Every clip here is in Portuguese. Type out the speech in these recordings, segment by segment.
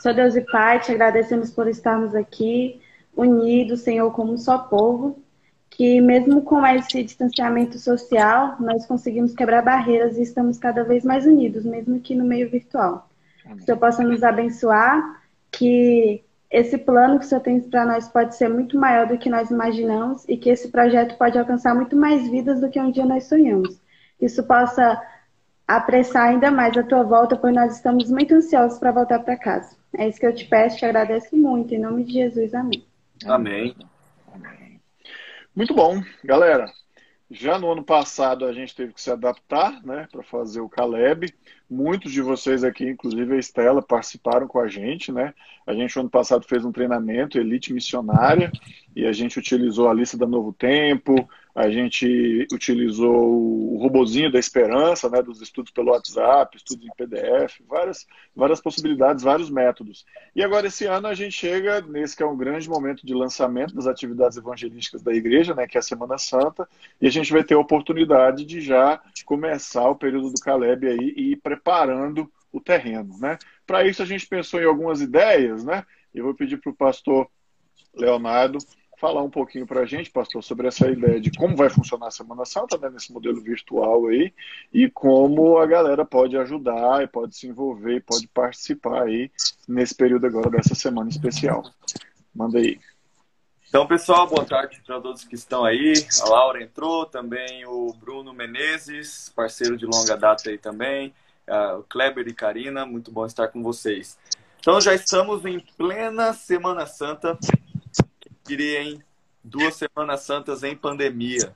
Senhor Deus e Pai, te agradecemos por estarmos aqui, unidos, Senhor, como um só povo, que mesmo com esse distanciamento social, nós conseguimos quebrar barreiras e estamos cada vez mais unidos, mesmo que no meio virtual. Amém. Que o Senhor possa nos abençoar, que esse plano que o Senhor tem para nós pode ser muito maior do que nós imaginamos e que esse projeto pode alcançar muito mais vidas do que um dia nós sonhamos. Que isso possa apressar ainda mais a tua volta, pois nós estamos muito ansiosos para voltar para casa. É isso que eu te peço, te agradeço muito. Em nome de Jesus, amém. Amém. amém. Muito bom, galera. Já no ano passado a gente teve que se adaptar, né, para fazer o Caleb. Muitos de vocês aqui, inclusive a Estela, participaram com a gente, né? A gente no ano passado fez um treinamento Elite Missionária e a gente utilizou a lista da Novo Tempo, a gente utilizou o robozinho da esperança, né, dos estudos pelo WhatsApp, estudos em PDF, várias, várias possibilidades, vários métodos. E agora esse ano a gente chega nesse que é um grande momento de lançamento das atividades evangelísticas da igreja, né, que é a Semana Santa, e a gente vai ter a oportunidade de já começar o período do Caleb aí e ir o terreno, né? Para isso a gente pensou em algumas ideias, né? Eu vou pedir para o pastor Leonardo falar um pouquinho para a gente, pastor, sobre essa ideia de como vai funcionar a Semana Santa, né, nesse modelo virtual aí, e como a galera pode ajudar, e pode se envolver, e pode participar aí nesse período agora dessa semana especial. Manda aí. Então, pessoal, boa tarde para todos que estão aí. A Laura entrou, também o Bruno Menezes, parceiro de longa data aí também, o Kleber e Karina, muito bom estar com vocês. Então, já estamos em plena Semana Santa, queria, hein? Duas Semanas Santas em pandemia.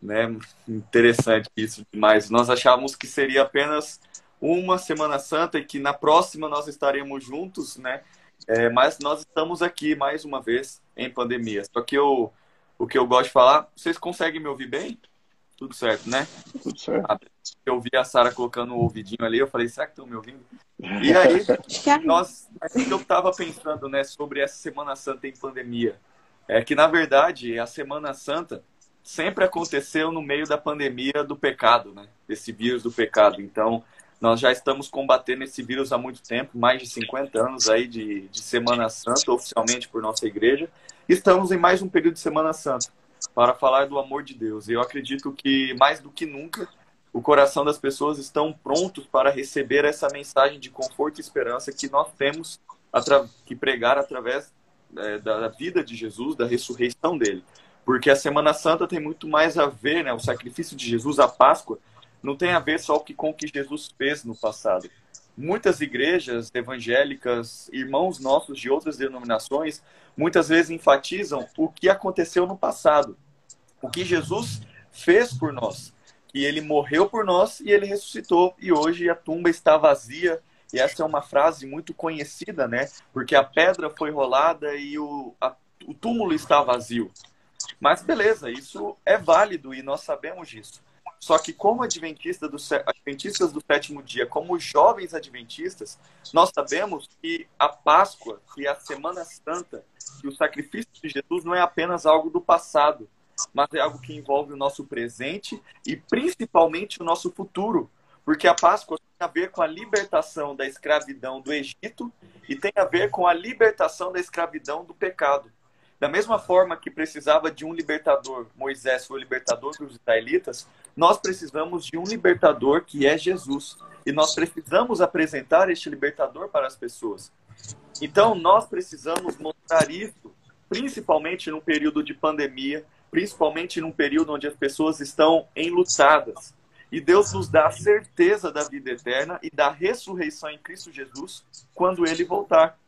Né? Interessante isso demais. Nós achávamos que seria apenas uma Semana Santa e que na próxima nós estaremos juntos, né? É, mas nós estamos aqui mais uma vez em pandemia. Só que eu, o que eu gosto de falar, vocês conseguem me ouvir bem? Tudo certo, né? Tudo certo. Eu vi a Sara colocando o ouvidinho ali, eu falei, será que estão me ouvindo? E aí, nós, eu estava pensando, né, sobre essa Semana Santa em pandemia é que, na verdade, a Semana Santa sempre aconteceu no meio da pandemia do pecado, né? Desse vírus do pecado. Então, nós já estamos combatendo esse vírus há muito tempo, mais de 50 anos aí de, de Semana Santa, oficialmente por nossa igreja. Estamos em mais um período de Semana Santa para falar do amor de Deus. E eu acredito que, mais do que nunca, o coração das pessoas estão prontos para receber essa mensagem de conforto e esperança que nós temos que pregar através é, da vida de Jesus, da ressurreição dele. Porque a Semana Santa tem muito mais a ver, né, o sacrifício de Jesus, a Páscoa, não tem a ver só com o que Jesus fez no passado. Muitas igrejas evangélicas, irmãos nossos de outras denominações, muitas vezes enfatizam o que aconteceu no passado, o que Jesus fez por nós, que ele morreu por nós e ele ressuscitou e hoje a tumba está vazia e essa é uma frase muito conhecida, né? Porque a pedra foi rolada e o, a, o túmulo está vazio. Mas beleza, isso é válido e nós sabemos disso. Só que como adventista do, adventistas do sétimo dia, como jovens adventistas, nós sabemos que a Páscoa e a Semana Santa e o sacrifício de Jesus não é apenas algo do passado, mas é algo que envolve o nosso presente e principalmente o nosso futuro. Porque a Páscoa tem a ver com a libertação da escravidão do Egito e tem a ver com a libertação da escravidão do pecado. Da mesma forma que precisava de um libertador, Moisés foi o libertador dos israelitas, nós precisamos de um libertador que é Jesus. E nós precisamos apresentar este libertador para as pessoas. Então, nós precisamos mostrar isso, principalmente num período de pandemia, principalmente num período onde as pessoas estão enlutadas. E Deus nos dá a certeza da vida eterna e da ressurreição em Cristo Jesus quando ele voltar.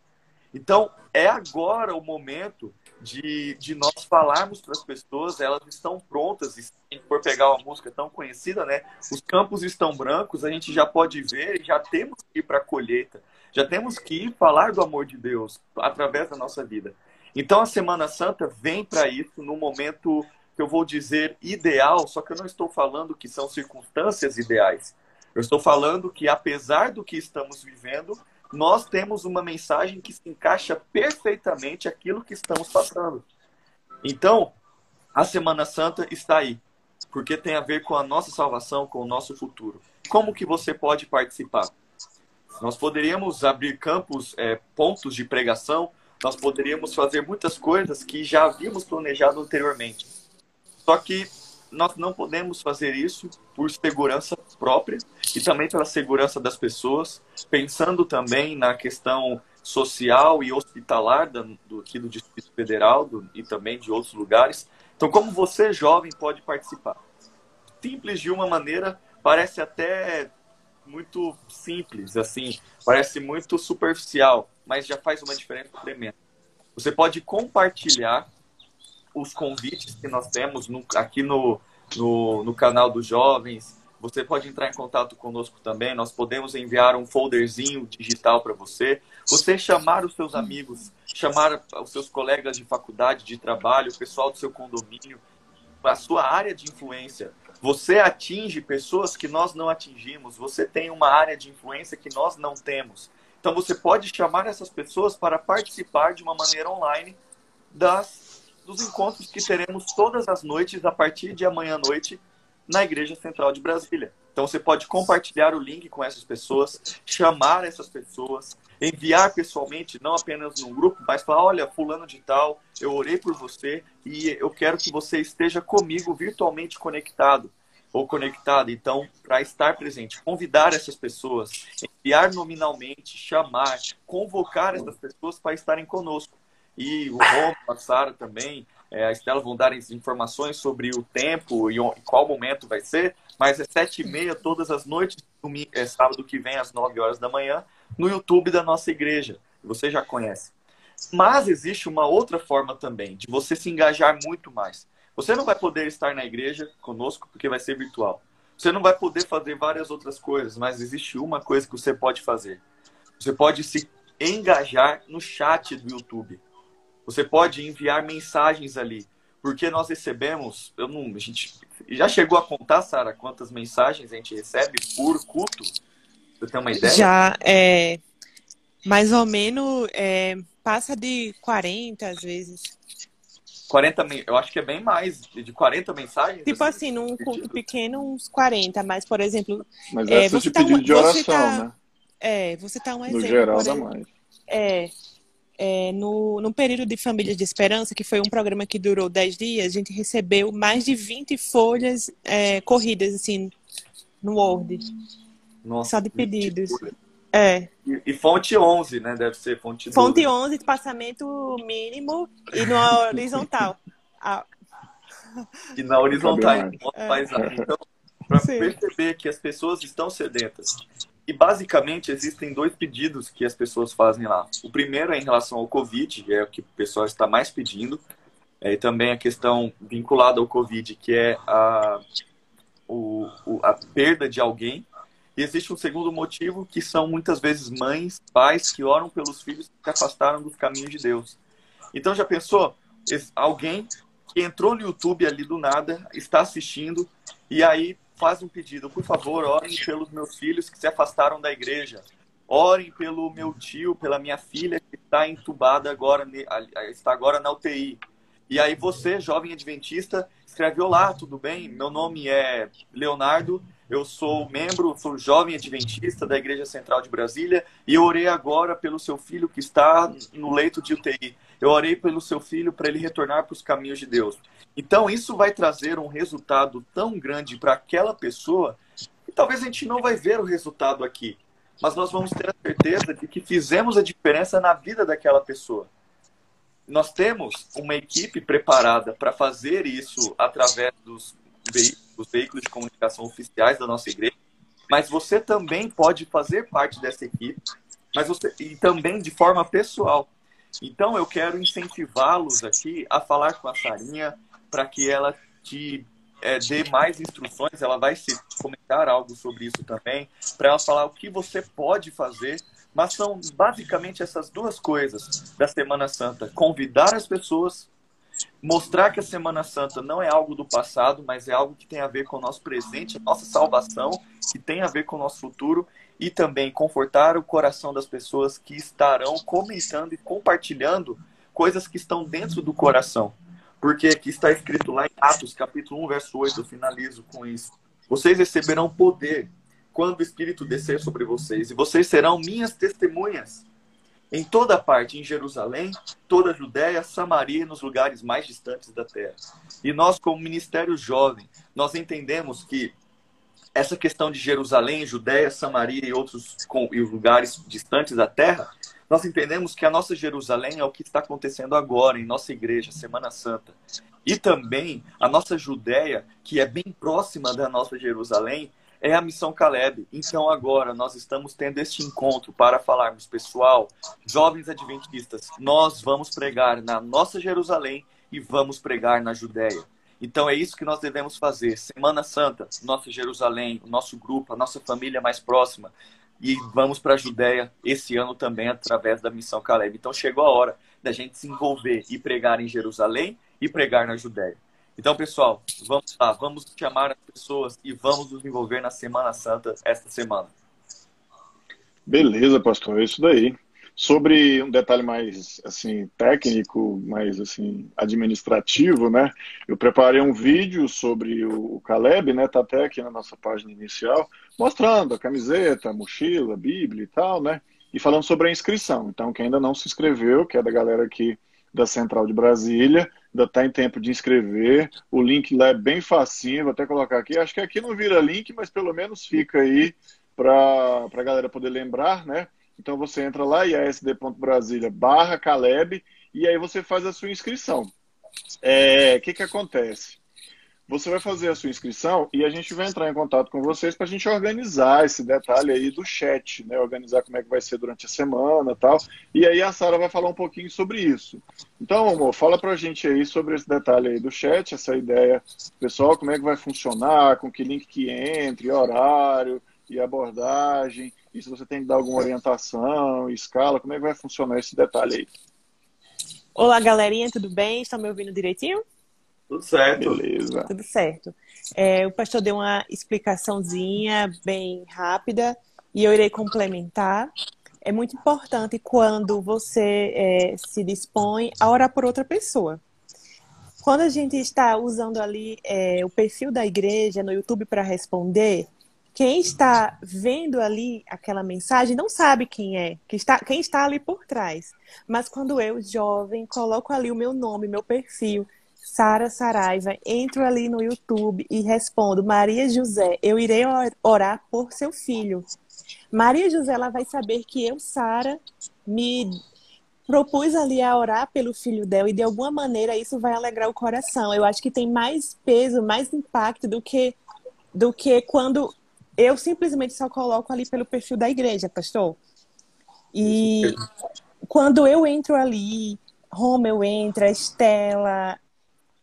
Então, é agora o momento de, de nós falarmos para as pessoas, elas estão prontas, e se for pegar uma música tão conhecida, né? Os campos estão brancos, a gente já pode ver, já temos que ir para a colheita, já temos que ir falar do amor de Deus através da nossa vida. Então, a Semana Santa vem para isso no momento que eu vou dizer ideal, só que eu não estou falando que são circunstâncias ideais. Eu estou falando que, apesar do que estamos vivendo, nós temos uma mensagem que se encaixa perfeitamente aquilo que estamos passando. Então, a Semana Santa está aí, porque tem a ver com a nossa salvação, com o nosso futuro. Como que você pode participar? Nós poderíamos abrir campos, é, pontos de pregação, nós poderíamos fazer muitas coisas que já havíamos planejado anteriormente. Só que nós não podemos fazer isso por segurança própria e também pela segurança das pessoas, pensando também na questão social e hospitalar do, aqui do Distrito Federal do, e também de outros lugares. Então, como você, jovem, pode participar? Simples de uma maneira, parece até muito simples, assim, parece muito superficial, mas já faz uma diferença tremenda. Você pode compartilhar os convites que nós temos no, aqui no, no, no canal dos jovens. Você pode entrar em contato conosco também. Nós podemos enviar um folderzinho digital para você. Você chamar os seus amigos, chamar os seus colegas de faculdade, de trabalho, o pessoal do seu condomínio, a sua área de influência. Você atinge pessoas que nós não atingimos. Você tem uma área de influência que nós não temos. Então você pode chamar essas pessoas para participar de uma maneira online das, dos encontros que teremos todas as noites a partir de amanhã à noite na Igreja Central de Brasília. Então você pode compartilhar o link com essas pessoas, chamar essas pessoas, enviar pessoalmente, não apenas num grupo, mas falar: olha, fulano de tal, eu orei por você e eu quero que você esteja comigo virtualmente conectado ou conectado. Então, para estar presente, convidar essas pessoas, enviar nominalmente, chamar, convocar essas pessoas para estarem conosco. E o Romo, a Sara também, é, a Estela vão dar informações sobre o tempo e qual momento vai ser, mas é sete e meia todas as noites, domingo, é sábado que vem às nove horas da manhã, no YouTube da nossa igreja. Você já conhece. Mas existe uma outra forma também de você se engajar muito mais. Você não vai poder estar na igreja conosco porque vai ser virtual. Você não vai poder fazer várias outras coisas, mas existe uma coisa que você pode fazer. Você pode se engajar no chat do YouTube. Você pode enviar mensagens ali, porque nós recebemos, eu não, a gente já chegou a contar, Sara, quantas mensagens a gente recebe por culto? Você tem uma ideia? Já é mais ou menos é, passa de 40 às vezes. 40, eu acho que é bem mais, de 40 mensagens. Tipo assim, assim num culto pequeno, uns 40, mas, por exemplo. Mas é, você tá, de oração, tá, né? É, você tá um exemplo. No geral, dá mais. É. é no, no período de Famílias de Esperança, que foi um programa que durou 10 dias, a gente recebeu mais de 20 folhas é, corridas, assim, no Word. Nossa, só de pedidos. É. E, e, fonte 11, né? Deve ser fonte 12. Fonte 11, espaçamento mínimo e no horizontal. Ah. E na horizontal, é. Então, para perceber que as pessoas estão sedentas. E basicamente existem dois pedidos que as pessoas fazem lá. O primeiro é em relação ao Covid, que é o que o pessoal está mais pedindo. É, e também a questão vinculada ao Covid, que é a, o, a perda de alguém e existe um segundo motivo, que são muitas vezes mães, pais que oram pelos filhos que se afastaram dos caminhos de Deus. Então já pensou? Alguém que entrou no YouTube ali do nada, está assistindo, e aí faz um pedido, por favor, orem pelos meus filhos que se afastaram da igreja. Orem pelo meu tio, pela minha filha que está entubada agora, está agora na UTI. E aí você, jovem adventista, escreve: Olá, tudo bem? Meu nome é Leonardo eu sou membro, sou jovem adventista da Igreja Central de Brasília e eu orei agora pelo seu filho que está no leito de UTI. Eu orei pelo seu filho para ele retornar para os caminhos de Deus. Então, isso vai trazer um resultado tão grande para aquela pessoa que talvez a gente não vai ver o resultado aqui, mas nós vamos ter a certeza de que fizemos a diferença na vida daquela pessoa. Nós temos uma equipe preparada para fazer isso através dos veículos os veículos de comunicação oficiais da nossa igreja, mas você também pode fazer parte dessa equipe, mas você e também de forma pessoal. Então eu quero incentivá-los aqui a falar com a Sarinha para que ela te é, dê mais instruções, ela vai se comentar algo sobre isso também, para ela falar o que você pode fazer, mas são basicamente essas duas coisas da Semana Santa: convidar as pessoas mostrar que a Semana Santa não é algo do passado, mas é algo que tem a ver com o nosso presente, a nossa salvação, que tem a ver com o nosso futuro e também confortar o coração das pessoas que estarão comentando e compartilhando coisas que estão dentro do coração. Porque aqui está escrito lá em Atos, capítulo 1, verso 8, eu finalizo com isso. Vocês receberão poder quando o Espírito descer sobre vocês, e vocês serão minhas testemunhas em toda parte, em Jerusalém, toda a Judéia, Samaria e nos lugares mais distantes da terra. E nós, como ministério jovem, nós entendemos que essa questão de Jerusalém, Judéia, Samaria e outros com, e lugares distantes da terra, nós entendemos que a nossa Jerusalém é o que está acontecendo agora em nossa igreja, Semana Santa. E também a nossa Judéia, que é bem próxima da nossa Jerusalém, é a missão Caleb. Então agora nós estamos tendo este encontro para falarmos, pessoal, jovens adventistas, nós vamos pregar na nossa Jerusalém e vamos pregar na Judéia. Então é isso que nós devemos fazer. Semana Santa, nossa Jerusalém, o nosso grupo, a nossa família mais próxima. E vamos para a Judéia esse ano também através da missão Caleb. Então chegou a hora da gente se envolver e pregar em Jerusalém e pregar na Judéia. Então, pessoal, vamos lá, vamos chamar as pessoas e vamos nos envolver na Semana Santa esta semana. Beleza, pastor, é isso daí. Sobre um detalhe mais assim técnico, mais assim administrativo, né? Eu preparei um vídeo sobre o Caleb, né? Tá até aqui na nossa página inicial, mostrando a camiseta, a mochila, a Bíblia e tal, né? E falando sobre a inscrição. Então, quem ainda não se inscreveu, que é da galera aqui da Central de Brasília, ainda está em tempo de inscrever. O link lá é bem facinho, vou até colocar aqui. Acho que aqui não vira link, mas pelo menos fica aí para a galera poder lembrar, né? Então você entra lá, iasd.brasilia barra Caleb, e aí você faz a sua inscrição. O é, que, que acontece? Você vai fazer a sua inscrição e a gente vai entrar em contato com vocês para a gente organizar esse detalhe aí do chat, né? Organizar como é que vai ser durante a semana tal. E aí a Sara vai falar um pouquinho sobre isso. Então, amor, fala para a gente aí sobre esse detalhe aí do chat, essa ideia pessoal, como é que vai funcionar, com que link que entre, horário e abordagem, e se você tem que dar alguma orientação, escala, como é que vai funcionar esse detalhe aí? Olá, galerinha, tudo bem? Estão me ouvindo direitinho? Tudo certo. Beleza. Tudo certo. É, o pastor deu uma explicaçãozinha bem rápida e eu irei complementar. É muito importante quando você é, se dispõe a orar por outra pessoa. Quando a gente está usando ali é, o perfil da igreja no YouTube para responder, quem está vendo ali aquela mensagem não sabe quem é, que está, quem está ali por trás. Mas quando eu, jovem, coloco ali o meu nome, meu perfil, Sara Saraiva, entro ali no YouTube e respondo: Maria José, eu irei orar por seu filho. Maria José ela vai saber que eu, Sara, me propus ali a orar pelo filho dela e de alguma maneira isso vai alegrar o coração. Eu acho que tem mais peso, mais impacto do que do que quando eu simplesmente só coloco ali pelo perfil da igreja, pastor. E quando eu entro ali, Romeu entra, Estela,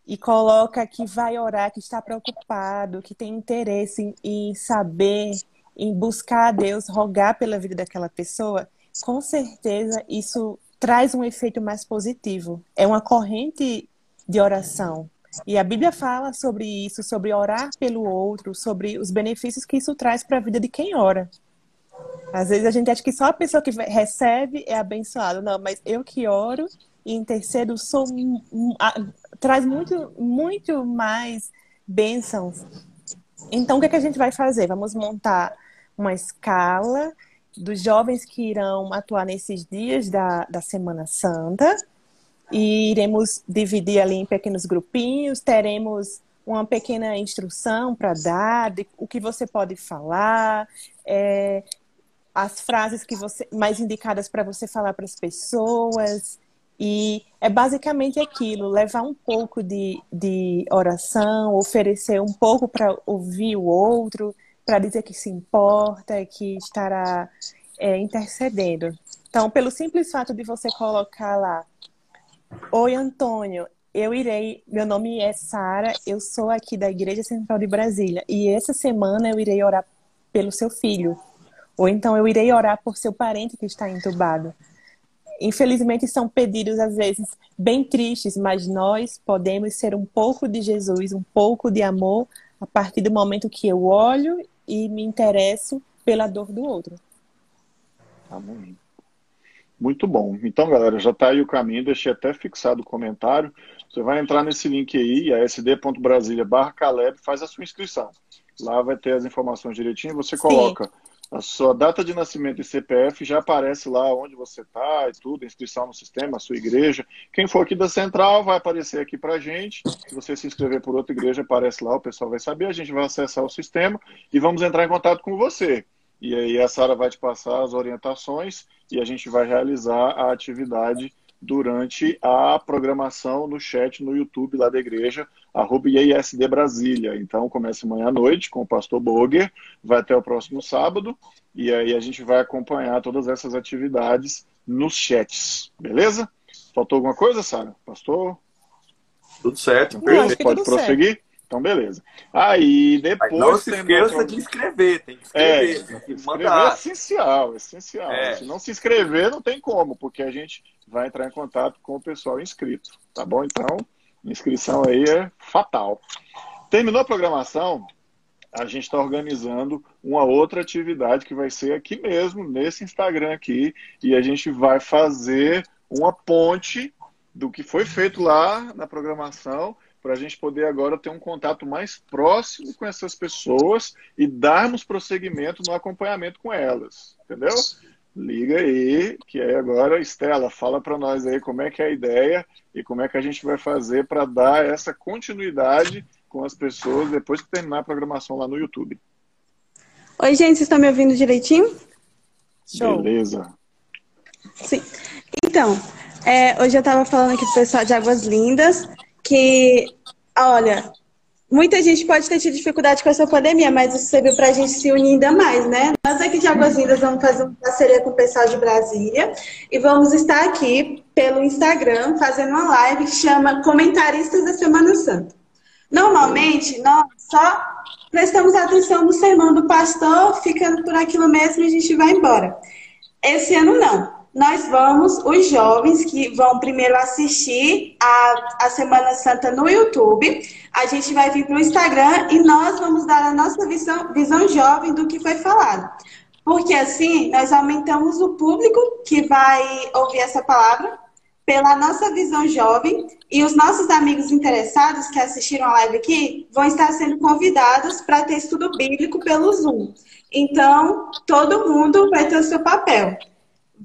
e coloca que vai orar, que está preocupado, que tem interesse em, em saber, em buscar a Deus, rogar pela vida daquela pessoa, com certeza isso traz um efeito mais positivo. É uma corrente de oração. E a Bíblia fala sobre isso, sobre orar pelo outro, sobre os benefícios que isso traz para a vida de quem ora. Às vezes a gente acha que só a pessoa que recebe é abençoada. Não, mas eu que oro e intercedo sou traz muito, muito mais bênçãos. Então, o que, é que a gente vai fazer? Vamos montar uma escala dos jovens que irão atuar nesses dias da, da Semana Santa e iremos dividir ali em pequenos grupinhos, teremos uma pequena instrução para dar de o que você pode falar, é, as frases que você mais indicadas para você falar para as pessoas, e é basicamente aquilo: levar um pouco de, de oração, oferecer um pouco para ouvir o outro, para dizer que se importa, que estará é, intercedendo. Então, pelo simples fato de você colocar lá: Oi, Antônio, eu irei. Meu nome é Sara, eu sou aqui da Igreja Central de Brasília, e essa semana eu irei orar pelo seu filho. Ou então eu irei orar por seu parente que está entubado infelizmente são pedidos às vezes bem tristes, mas nós podemos ser um pouco de Jesus, um pouco de amor a partir do momento que eu olho e me interesso pela dor do outro. Amém. Muito bom. Então, galera, já está aí o caminho, deixei até fixado o comentário. Você vai entrar nesse link aí, asd.brasilia barra Caleb, faz a sua inscrição. Lá vai ter as informações direitinho. Você coloca Sim. A sua data de nascimento e CPF, já aparece lá onde você está e tudo, inscrição no sistema, a sua igreja. Quem for aqui da Central vai aparecer aqui para gente. Se você se inscrever por outra igreja, aparece lá, o pessoal vai saber. A gente vai acessar o sistema e vamos entrar em contato com você. E aí a Sara vai te passar as orientações e a gente vai realizar a atividade durante a programação no chat no YouTube lá da igreja, arroba IASD Brasília. Então começa amanhã à noite com o pastor Boger, vai até o próximo sábado, e aí a gente vai acompanhar todas essas atividades nos chats, beleza? Faltou alguma coisa, Sara? Pastor? Tudo certo. Não, pode prosseguir? Certo. Então, beleza. Aí, depois. Mas não se esqueça de inscrever, tem que escrever. É, tem que escrever é essencial, essencial. É. Se não se inscrever, não tem como, porque a gente vai entrar em contato com o pessoal inscrito. Tá bom? Então, inscrição aí é fatal. Terminou a programação, a gente está organizando uma outra atividade que vai ser aqui mesmo, nesse Instagram aqui, e a gente vai fazer uma ponte do que foi feito lá na programação para a gente poder agora ter um contato mais próximo com essas pessoas e darmos prosseguimento no acompanhamento com elas, entendeu? Liga aí, que aí agora, Estela, fala para nós aí como é que é a ideia e como é que a gente vai fazer para dar essa continuidade com as pessoas depois que terminar a programação lá no YouTube. Oi, gente, vocês estão me ouvindo direitinho? Show. Beleza. Sim. Então, é, hoje eu estava falando aqui o pessoal de Águas Lindas que, olha, muita gente pode ter tido dificuldade com essa pandemia, mas isso serviu para a gente se unir ainda mais, né? Nós aqui de Águas Lindas vamos fazer uma parceria com o pessoal de Brasília e vamos estar aqui pelo Instagram fazendo uma live que chama Comentaristas da Semana Santa. Normalmente, nós só prestamos atenção no sermão do pastor, ficando por aquilo mesmo e a gente vai embora. Esse ano não nós vamos, os jovens que vão primeiro assistir a, a Semana Santa no YouTube, a gente vai vir para o Instagram e nós vamos dar a nossa visão, visão jovem do que foi falado. Porque assim, nós aumentamos o público que vai ouvir essa palavra pela nossa visão jovem e os nossos amigos interessados que assistiram a live aqui vão estar sendo convidados para ter estudo bíblico pelo Zoom. Então, todo mundo vai ter o seu papel.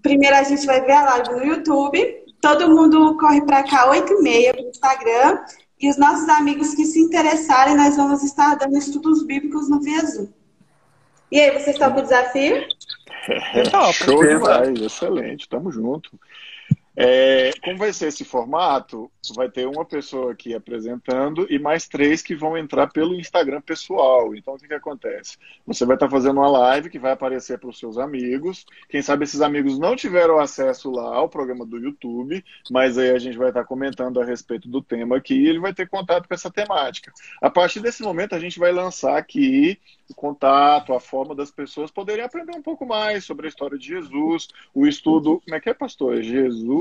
Primeiro a gente vai ver a live no YouTube. Todo mundo corre para cá, 8h30 no Instagram. E os nossos amigos que se interessarem, nós vamos estar dando estudos bíblicos no Via Zoom. E aí, vocês estão com o desafio? É, show demais, excelente, tamo junto. É, como vai ser esse formato? Vai ter uma pessoa aqui apresentando e mais três que vão entrar pelo Instagram pessoal. Então, o que, que acontece? Você vai estar fazendo uma live que vai aparecer para os seus amigos. Quem sabe esses amigos não tiveram acesso lá ao programa do YouTube, mas aí a gente vai estar comentando a respeito do tema aqui e ele vai ter contato com essa temática. A partir desse momento, a gente vai lançar aqui o contato, a forma das pessoas poderem aprender um pouco mais sobre a história de Jesus, o estudo. Como é que é, pastor? É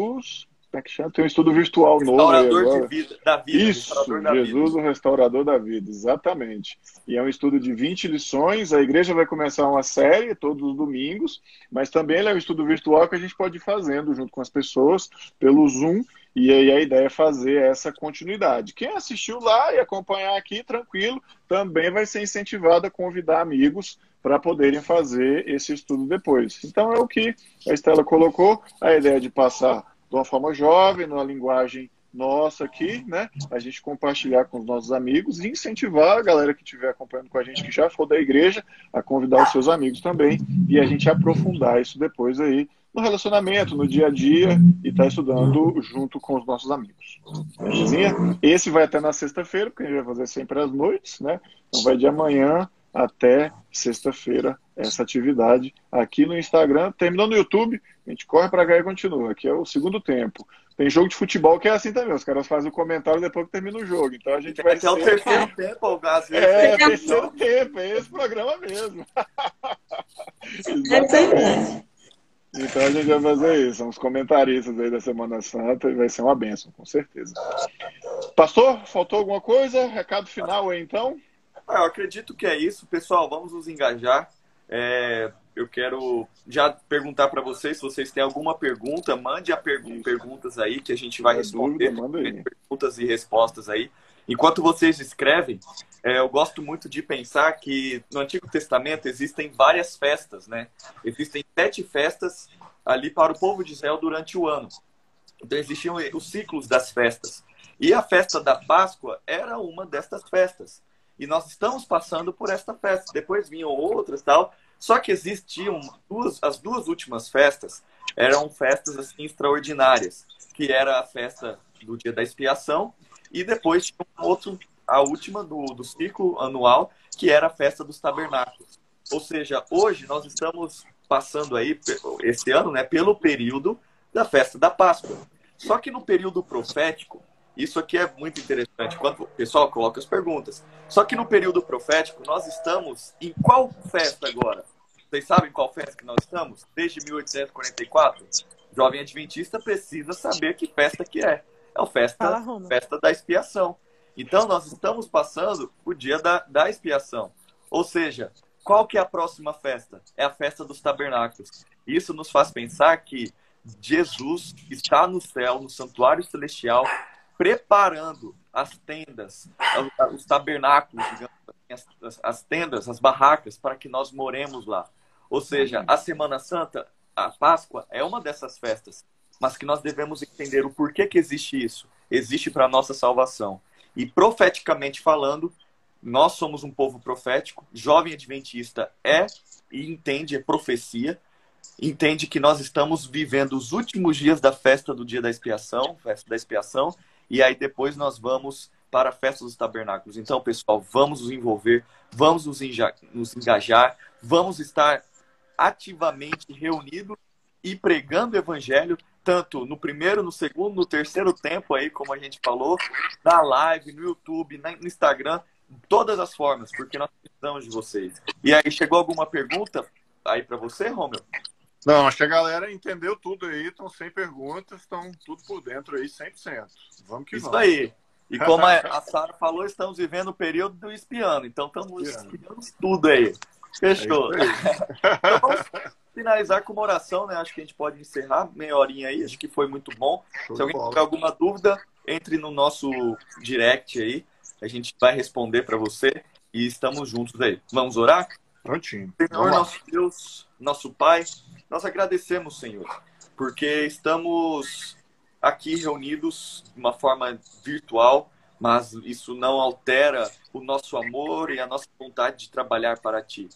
Jesus. Como é que chama? Tem um estudo virtual novo. Restaurador vida, da vida. Isso, Jesus, vida. o restaurador da vida, exatamente. E é um estudo de 20 lições. A igreja vai começar uma série todos os domingos, mas também é um estudo virtual que a gente pode ir fazendo junto com as pessoas pelo Zoom e aí a ideia é fazer essa continuidade. Quem assistiu lá e acompanhar aqui, tranquilo, também vai ser incentivado a convidar amigos para poderem fazer esse estudo depois. Então é o que a Estela colocou, a ideia de passar de uma forma jovem, numa linguagem nossa aqui, né? A gente compartilhar com os nossos amigos e incentivar a galera que estiver acompanhando com a gente, que já for da igreja, a convidar os seus amigos também e a gente aprofundar isso depois aí no relacionamento, no dia a dia e estar tá estudando junto com os nossos amigos. Esse vai até na sexta-feira, porque a gente vai fazer sempre às noites, né? Então vai de amanhã até sexta-feira essa atividade aqui no Instagram. Terminou no YouTube, a gente corre para cá e continua. Aqui é o segundo tempo. Tem jogo de futebol que é assim também. Os caras fazem o comentário depois que termina o jogo. Então a gente vai. Até o terceiro tempo, o Gás. É, terceiro tempo, é esse programa mesmo. Exatamente. Então a gente vai fazer isso, uns comentaristas aí da Semana Santa e vai ser uma benção, com certeza. Pastor, faltou alguma coisa? Recado final aí então? Ah, eu acredito que é isso. Pessoal, vamos nos engajar. É, eu quero já perguntar para vocês, se vocês têm alguma pergunta, mande a pergu perguntas aí que a gente vai responder. Dúvida, perguntas e respostas aí. Enquanto vocês escrevem, é, eu gosto muito de pensar que no Antigo Testamento existem várias festas, né? Existem sete festas ali para o povo de Israel durante o ano. Então existiam os ciclos das festas. E a festa da Páscoa era uma destas festas. E nós estamos passando por esta festa. Depois vinham outras tal. Só que existiam duas, as duas últimas festas eram festas assim extraordinárias, que era a festa do dia da expiação e depois tinha um outro, a última do, do ciclo anual, que era a festa dos tabernáculos. Ou seja, hoje nós estamos passando aí esse ano, né, pelo período da festa da Páscoa. Só que no período profético, isso aqui é muito interessante, quando o pessoal coloca as perguntas. Só que no período profético, nós estamos em qual festa agora? Vocês sabem qual festa que nós estamos? Desde 1844? Jovem Adventista precisa saber que festa que é. É a festa, festa da expiação. Então, nós estamos passando o dia da, da expiação. Ou seja, qual que é a próxima festa? É a festa dos tabernáculos. Isso nos faz pensar que Jesus está no céu, no santuário celestial, preparando as tendas, os tabernáculos, digamos assim, as, as tendas, as barracas, para que nós moremos lá. Ou seja, a Semana Santa, a Páscoa, é uma dessas festas, mas que nós devemos entender o porquê que existe isso. Existe para a nossa salvação. E profeticamente falando, nós somos um povo profético, jovem adventista é e entende, é profecia, entende que nós estamos vivendo os últimos dias da festa do dia da expiação, festa da expiação, e aí depois nós vamos para a festa dos tabernáculos. Então, pessoal, vamos nos envolver, vamos nos, nos engajar, vamos estar ativamente reunidos e pregando o evangelho, tanto no primeiro, no segundo, no terceiro tempo aí, como a gente falou, na live, no YouTube, no Instagram, todas as formas, porque nós precisamos de vocês. E aí, chegou alguma pergunta aí para você, Romeu? Não, acho que a galera entendeu tudo aí, estão sem perguntas, estão tudo por dentro aí, 100%. Vamos que Isso vamos. aí. E como a Sara falou, estamos vivendo o período do espiando, então estamos espiando tudo aí. Fechou. É então vamos finalizar com uma oração, né? Acho que a gente pode encerrar meia horinha aí, acho que foi muito bom. Show Se alguém tiver alguma dúvida, entre no nosso direct aí, a gente vai responder para você e estamos juntos aí. Vamos orar? Prontinho. Senhor, nosso Deus, nosso Pai, nós agradecemos, Senhor, porque estamos aqui reunidos de uma forma virtual, mas isso não altera o nosso amor e a nossa vontade de trabalhar para Ti.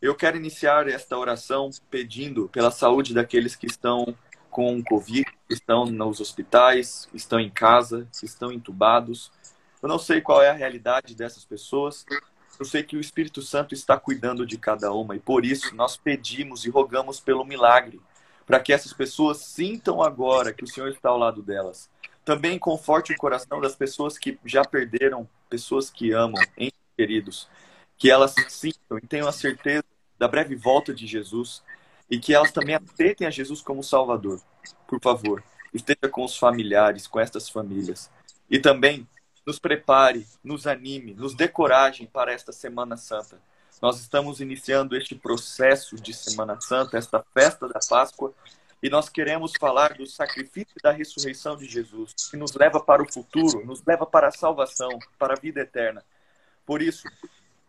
Eu quero iniciar esta oração pedindo pela saúde daqueles que estão com Covid, estão nos hospitais, estão em casa, estão entubados. Eu não sei qual é a realidade dessas pessoas, eu sei que o Espírito Santo está cuidando de cada uma e por isso nós pedimos e rogamos pelo milagre, para que essas pessoas sintam agora que o Senhor está ao lado delas. Também conforte o coração das pessoas que já perderam pessoas que amam, hein, queridos, que elas sintam e tenham a certeza da breve volta de Jesus e que elas também aceitem a Jesus como Salvador. Por favor, esteja com os familiares, com estas famílias. E também nos prepare, nos anime, nos dê coragem para esta Semana Santa. Nós estamos iniciando este processo de Semana Santa, esta festa da Páscoa, e nós queremos falar do sacrifício da ressurreição de Jesus, que nos leva para o futuro, nos leva para a salvação, para a vida eterna. Por isso,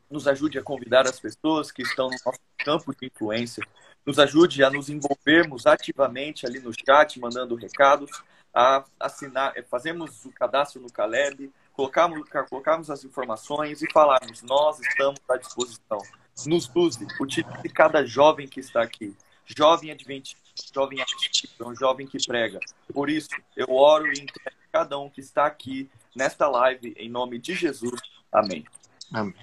nos ajude a convidar as pessoas que estão no nosso campo de influência, nos ajude a nos envolvermos ativamente ali no chat, mandando recados, a assinar, fazemos o cadastro no Caleb, colocarmos, colocarmos as informações e falarmos: nós estamos à disposição. Nos use, utilize cada jovem que está aqui. Jovem adventista, jovem ativista, um jovem que prega. Por isso, eu oro e entrego cada um que está aqui nesta live, em nome de Jesus. Amém. Amém.